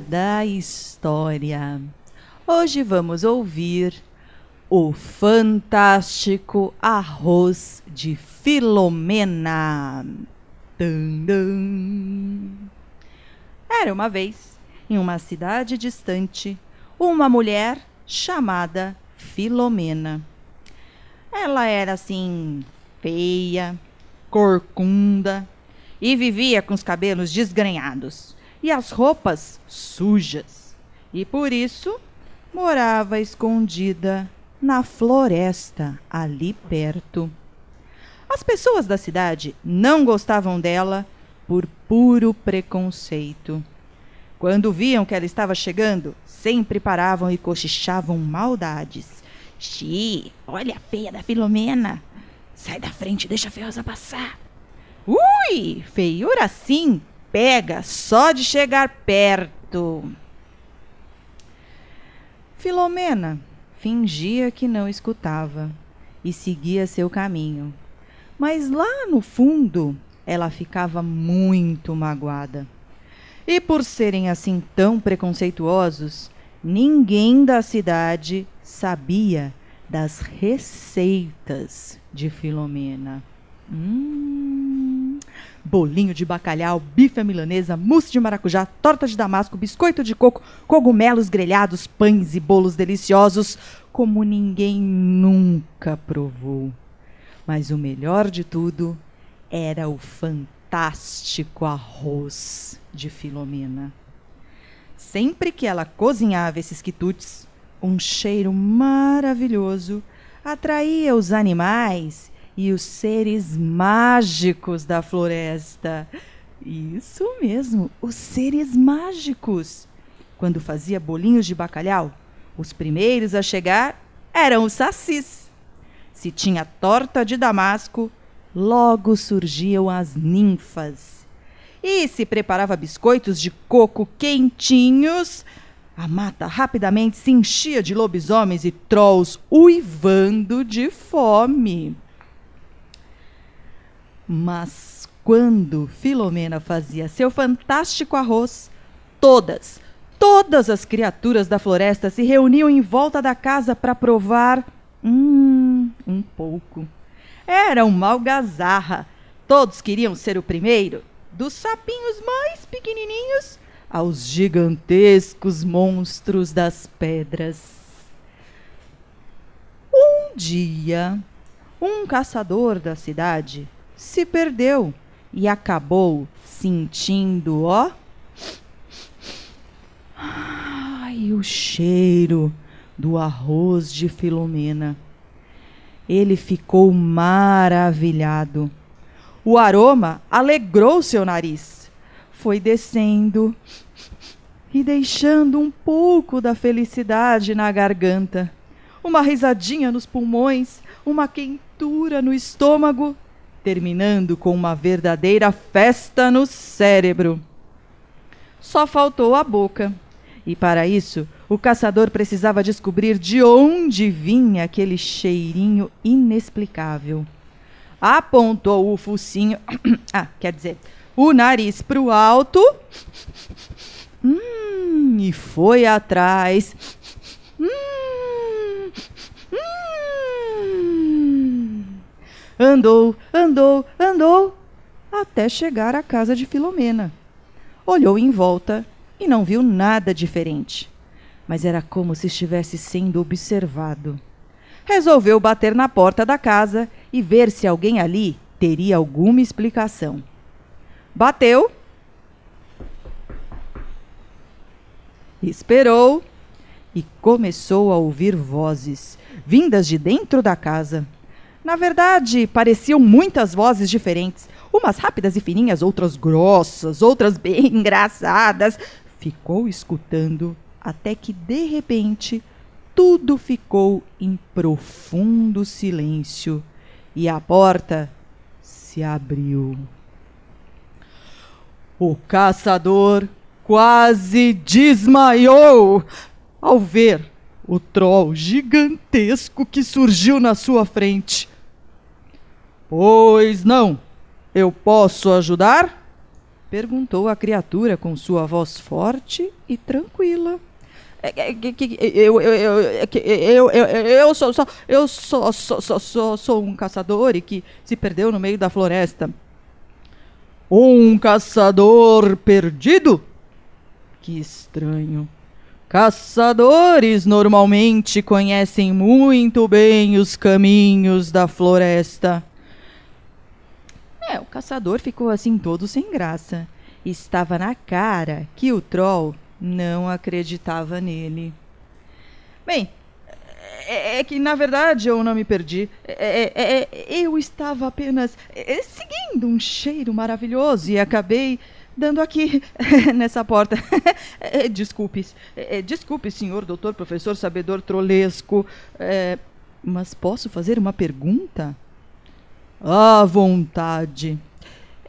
Da história. Hoje vamos ouvir o fantástico arroz de Filomena. Era uma vez, em uma cidade distante, uma mulher chamada Filomena. Ela era assim, feia, corcunda e vivia com os cabelos desgrenhados e as roupas sujas. E por isso morava escondida na floresta ali perto. As pessoas da cidade não gostavam dela por puro preconceito. Quando viam que ela estava chegando, sempre paravam e cochichavam maldades. Xi, olha a feia da Filomena. Sai da frente, deixa a feiosa passar. Ui, feiura assim, pega só de chegar perto. Filomena fingia que não escutava e seguia seu caminho. Mas lá no fundo, ela ficava muito magoada. E por serem assim tão preconceituosos, ninguém da cidade sabia das receitas de Filomena. Hum, bolinho de bacalhau, bife à milanesa, mousse de maracujá, torta de damasco, biscoito de coco, cogumelos grelhados, pães e bolos deliciosos, como ninguém nunca provou. Mas o melhor de tudo era o fantástico arroz de Filomena. Sempre que ela cozinhava esses quitutes, um cheiro maravilhoso atraía os animais e os seres mágicos da floresta. Isso mesmo, os seres mágicos. Quando fazia bolinhos de bacalhau, os primeiros a chegar eram os sacis. Se tinha torta de damasco, logo surgiam as ninfas. E se preparava biscoitos de coco quentinhos, a mata rapidamente se enchia de lobisomens e trolls uivando de fome. Mas quando Filomena fazia seu fantástico arroz, todas, todas as criaturas da floresta se reuniam em volta da casa para provar hum, um pouco. Era uma algazarra. Todos queriam ser o primeiro, dos sapinhos mais pequenininhos aos gigantescos monstros das pedras. Um dia, um caçador da cidade se perdeu e acabou sentindo, ó. Ai, o cheiro do arroz de Filomena. Ele ficou maravilhado. O aroma alegrou seu nariz. Foi descendo e deixando um pouco da felicidade na garganta, uma risadinha nos pulmões, uma quentura no estômago terminando com uma verdadeira festa no cérebro. Só faltou a boca. E para isso, o caçador precisava descobrir de onde vinha aquele cheirinho inexplicável. Apontou o focinho, ah, quer dizer, o nariz para o alto hum, e foi atrás. Hum, Andou, andou, andou, até chegar à casa de Filomena. Olhou em volta e não viu nada diferente, mas era como se estivesse sendo observado. Resolveu bater na porta da casa e ver se alguém ali teria alguma explicação. Bateu. Esperou e começou a ouvir vozes vindas de dentro da casa. Na verdade, pareciam muitas vozes diferentes, umas rápidas e fininhas, outras grossas, outras bem engraçadas. ficou escutando até que de repente tudo ficou em profundo silêncio e a porta se abriu. O caçador quase desmaiou ao ver o troll gigantesco que surgiu na sua frente. Pois não, eu posso ajudar? perguntou a criatura com sua voz forte e tranquila. Eu, eu, eu, eu, eu, sou, sou, eu sou, sou, sou, sou, sou um caçador e que se perdeu no meio da floresta. Um caçador perdido? Que estranho. Caçadores normalmente conhecem muito bem os caminhos da floresta. É, o caçador ficou assim todo sem graça. Estava na cara que o troll não acreditava nele. Bem, é, é, que na verdade eu não me perdi. É, é, é eu estava apenas é, seguindo um cheiro maravilhoso e acabei dando aqui nessa porta. desculpe, desculpe, senhor doutor, professor, sabedor trolesco. mas posso fazer uma pergunta? À vontade.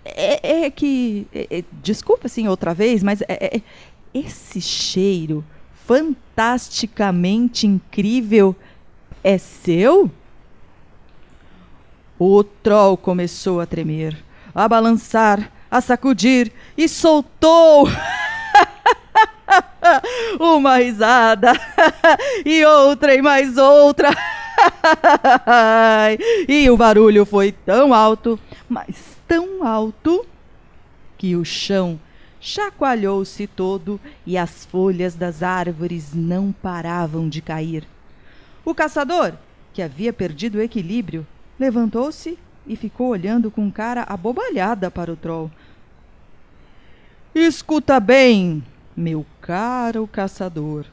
É, é que. É, é, desculpa, assim, outra vez, mas é, é, esse cheiro fantasticamente incrível é seu? O troll começou a tremer, a balançar, a sacudir e soltou uma risada e outra e mais outra. E o barulho foi tão alto, mas tão alto, que o chão chacoalhou-se todo e as folhas das árvores não paravam de cair. O caçador, que havia perdido o equilíbrio, levantou-se e ficou olhando com cara abobalhada para o troll. Escuta bem, meu caro caçador.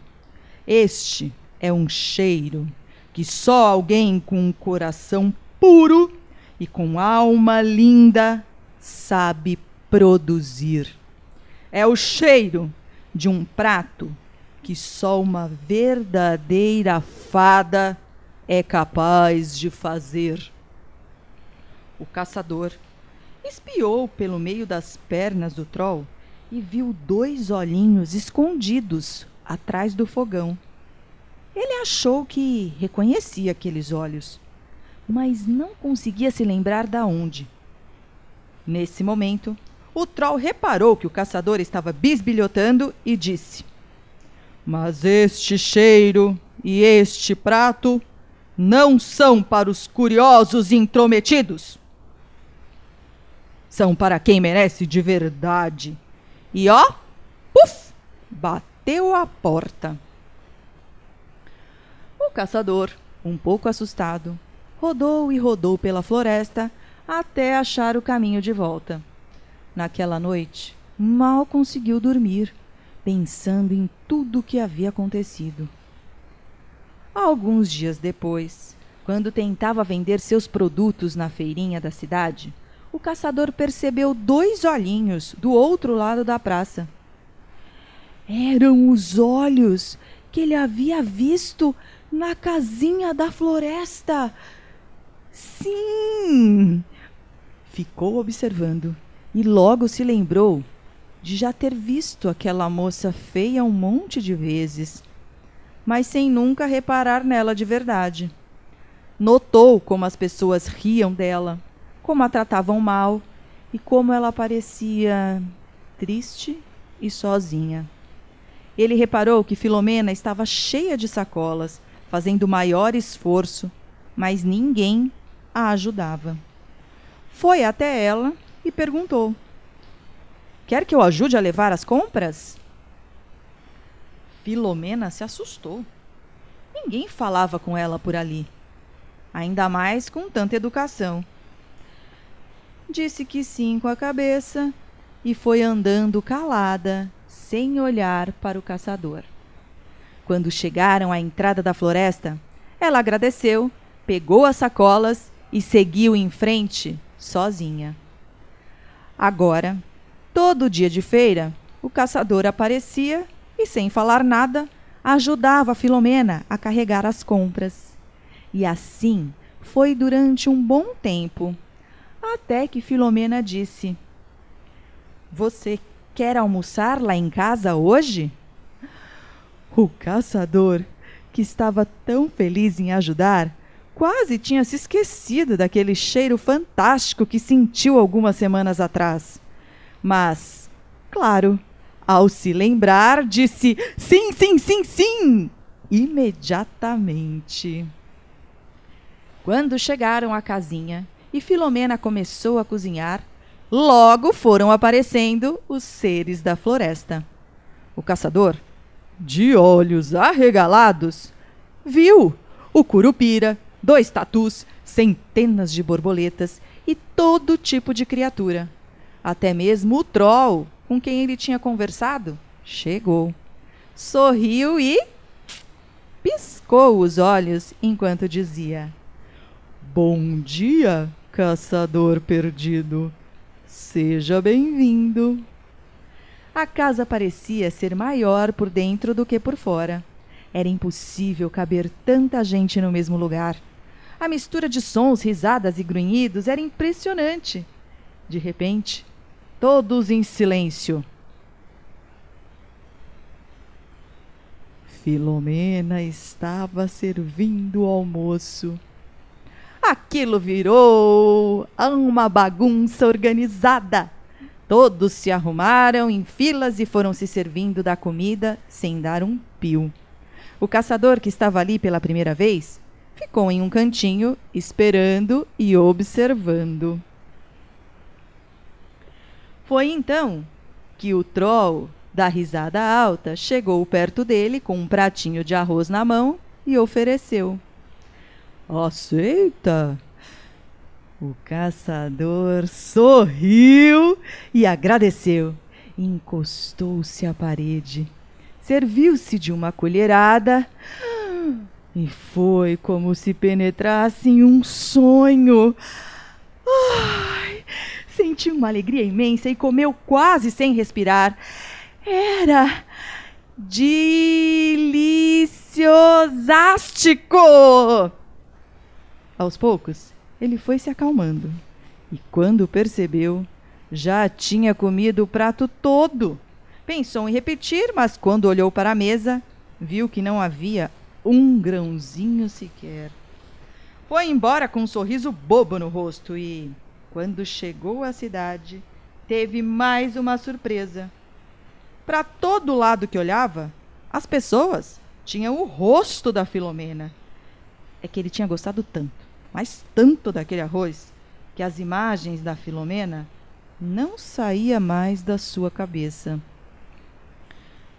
Este é um cheiro que só alguém com um coração puro e com alma linda sabe produzir. É o cheiro de um prato que só uma verdadeira fada é capaz de fazer. O caçador espiou pelo meio das pernas do troll e viu dois olhinhos escondidos atrás do fogão. Ele achou que reconhecia aqueles olhos, mas não conseguia se lembrar da onde. Nesse momento, o troll reparou que o caçador estava bisbilhotando e disse: Mas este cheiro e este prato não são para os curiosos intrometidos. São para quem merece de verdade. E ó, puf, bateu a porta. Caçador, um pouco assustado, rodou e rodou pela floresta até achar o caminho de volta. Naquela noite, mal conseguiu dormir, pensando em tudo o que havia acontecido. Alguns dias depois, quando tentava vender seus produtos na feirinha da cidade, o caçador percebeu dois olhinhos do outro lado da praça. Eram os olhos que ele havia visto na casinha da floresta. Sim! Ficou observando e logo se lembrou de já ter visto aquela moça feia um monte de vezes, mas sem nunca reparar nela de verdade. Notou como as pessoas riam dela, como a tratavam mal e como ela parecia triste e sozinha. Ele reparou que Filomena estava cheia de sacolas fazendo maior esforço, mas ninguém a ajudava. Foi até ela e perguntou: Quer que eu ajude a levar as compras? Filomena se assustou. Ninguém falava com ela por ali, ainda mais com tanta educação. Disse que sim com a cabeça e foi andando calada, sem olhar para o caçador. Quando chegaram à entrada da floresta, ela agradeceu, pegou as sacolas e seguiu em frente, sozinha. Agora, todo dia de feira, o caçador aparecia e, sem falar nada, ajudava Filomena a carregar as compras. E assim foi durante um bom tempo, até que Filomena disse: Você quer almoçar lá em casa hoje? O caçador, que estava tão feliz em ajudar, quase tinha se esquecido daquele cheiro fantástico que sentiu algumas semanas atrás. Mas, claro, ao se lembrar, disse sim, sim, sim, sim, imediatamente. Quando chegaram à casinha e Filomena começou a cozinhar, logo foram aparecendo os seres da floresta. O caçador de olhos arregalados, viu o curupira, dois tatus, centenas de borboletas e todo tipo de criatura. Até mesmo o troll com quem ele tinha conversado chegou. Sorriu e piscou os olhos enquanto dizia: Bom dia, caçador perdido. Seja bem-vindo. A casa parecia ser maior por dentro do que por fora. Era impossível caber tanta gente no mesmo lugar. A mistura de sons, risadas e grunhidos era impressionante. De repente, todos em silêncio. Filomena estava servindo o almoço. Aquilo virou uma bagunça organizada. Todos se arrumaram em filas e foram se servindo da comida sem dar um pio. O caçador, que estava ali pela primeira vez, ficou em um cantinho, esperando e observando. Foi então que o troll da risada alta chegou perto dele com um pratinho de arroz na mão e ofereceu. Aceita? O caçador sorriu e agradeceu. Encostou-se à parede, serviu-se de uma colherada e foi como se penetrasse em um sonho. Ai, senti uma alegria imensa e comeu quase sem respirar. Era deliciosástico! Aos poucos, ele foi se acalmando. E quando percebeu, já tinha comido o prato todo. Pensou em repetir, mas quando olhou para a mesa, viu que não havia um grãozinho sequer. Foi embora com um sorriso bobo no rosto e, quando chegou à cidade, teve mais uma surpresa. Para todo lado que olhava, as pessoas tinham o rosto da Filomena. É que ele tinha gostado tanto mas tanto daquele arroz, que as imagens da Filomena não saía mais da sua cabeça.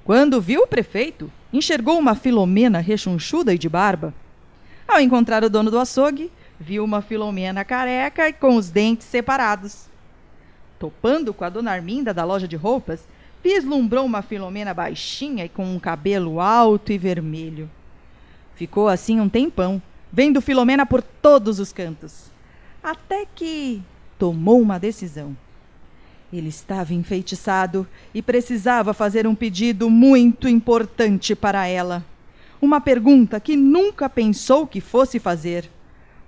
Quando viu o prefeito, enxergou uma Filomena rechonchuda e de barba. Ao encontrar o dono do açougue, viu uma Filomena careca e com os dentes separados. Topando com a dona Arminda da loja de roupas, vislumbrou uma Filomena baixinha e com um cabelo alto e vermelho. Ficou assim um tempão, vendo Filomena por todos os cantos. Até que tomou uma decisão. Ele estava enfeitiçado e precisava fazer um pedido muito importante para ela. Uma pergunta que nunca pensou que fosse fazer.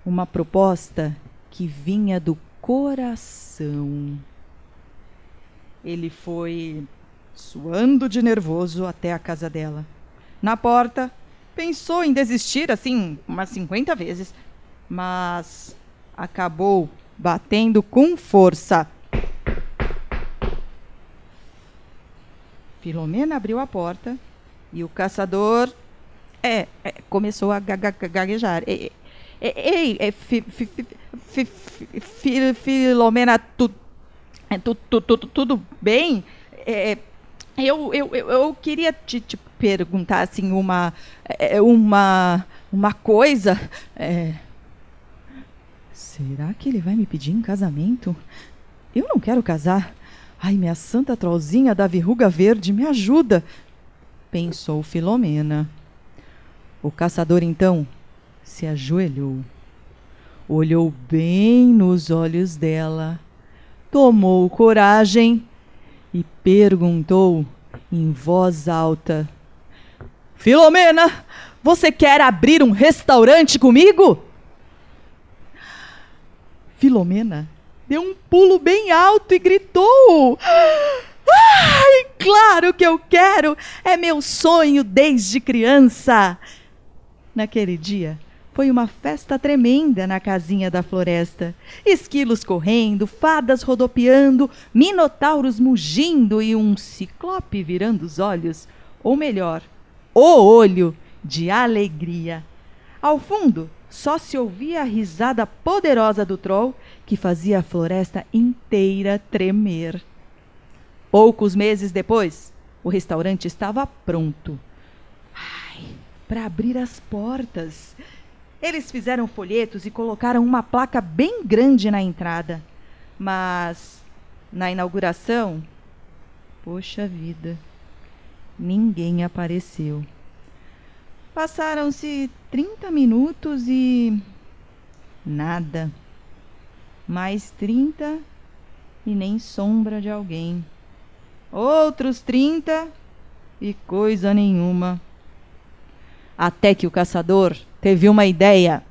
Uma proposta que vinha do coração. Ele foi suando de nervoso até a casa dela. Na porta, pensou em desistir assim umas 50 vezes, mas acabou batendo com força. Filomena abriu a porta e o caçador é, é começou a gaguejar. Ei, ei fi, fi, fi, Filomena, tu, tu, tu, tu, tudo bem? É, eu, eu, eu, eu queria te, te perguntar assim uma é, uma uma coisa. É... Será que ele vai me pedir em casamento? Eu não quero casar. Ai, minha santa trollzinha da verruga verde, me ajuda! Pensou Filomena. O caçador então se ajoelhou, olhou bem nos olhos dela, tomou coragem e perguntou em voz alta: Filomena, você quer abrir um restaurante comigo? Filomena deu um pulo bem alto e gritou: Ai, claro que eu quero! É meu sonho desde criança! Naquele dia, foi uma festa tremenda na casinha da floresta. Esquilos correndo, fadas rodopiando, minotauros mugindo e um ciclope virando os olhos, ou melhor, o olho de alegria. Ao fundo, só se ouvia a risada poderosa do troll que fazia a floresta inteira tremer. Poucos meses depois, o restaurante estava pronto. Ai, para abrir as portas. Eles fizeram folhetos e colocaram uma placa bem grande na entrada. Mas na inauguração, poxa vida, ninguém apareceu. Passaram-se 30 minutos e nada. Mais 30 e nem sombra de alguém. Outros 30 e coisa nenhuma. Até que o caçador teve uma ideia.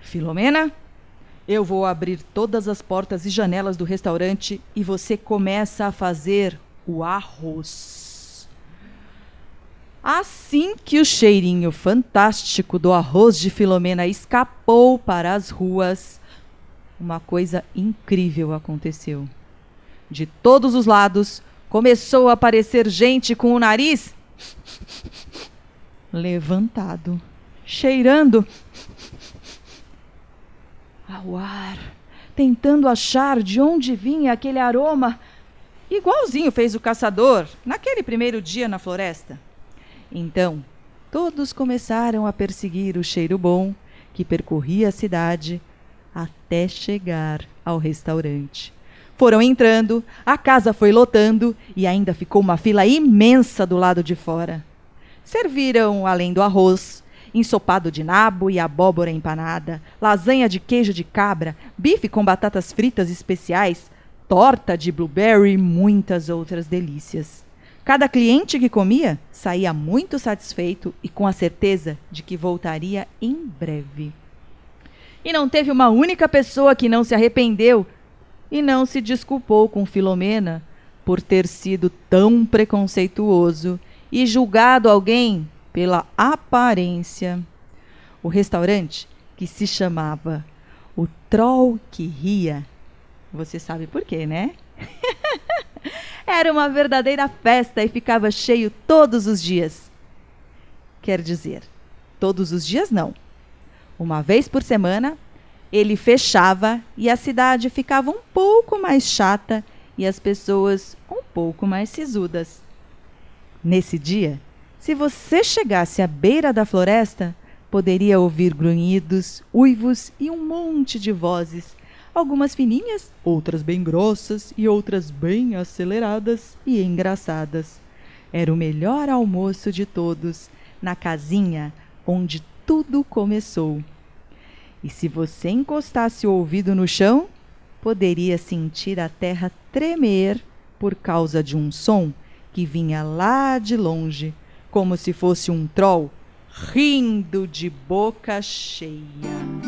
Filomena, eu vou abrir todas as portas e janelas do restaurante e você começa a fazer o arroz. Assim que o cheirinho fantástico do arroz de Filomena escapou para as ruas, uma coisa incrível aconteceu. De todos os lados começou a aparecer gente com o nariz levantado, cheirando ao ar, tentando achar de onde vinha aquele aroma, igualzinho fez o caçador naquele primeiro dia na floresta. Então, todos começaram a perseguir o cheiro bom que percorria a cidade até chegar ao restaurante. Foram entrando, a casa foi lotando e ainda ficou uma fila imensa do lado de fora. Serviram, além do arroz, ensopado de nabo e abóbora empanada, lasanha de queijo de cabra, bife com batatas fritas especiais, torta de blueberry e muitas outras delícias. Cada cliente que comia saía muito satisfeito e com a certeza de que voltaria em breve. E não teve uma única pessoa que não se arrependeu e não se desculpou com Filomena por ter sido tão preconceituoso e julgado alguém pela aparência. O restaurante, que se chamava O Troll que Ria, você sabe por quê, né? Era uma verdadeira festa e ficava cheio todos os dias. Quer dizer, todos os dias não. Uma vez por semana, ele fechava e a cidade ficava um pouco mais chata e as pessoas um pouco mais sisudas. Nesse dia, se você chegasse à beira da floresta, poderia ouvir grunhidos, uivos e um monte de vozes algumas fininhas, outras bem grossas e outras bem aceleradas e engraçadas. Era o melhor almoço de todos, na casinha onde tudo começou. E se você encostasse o ouvido no chão, poderia sentir a terra tremer por causa de um som que vinha lá de longe, como se fosse um troll rindo de boca cheia.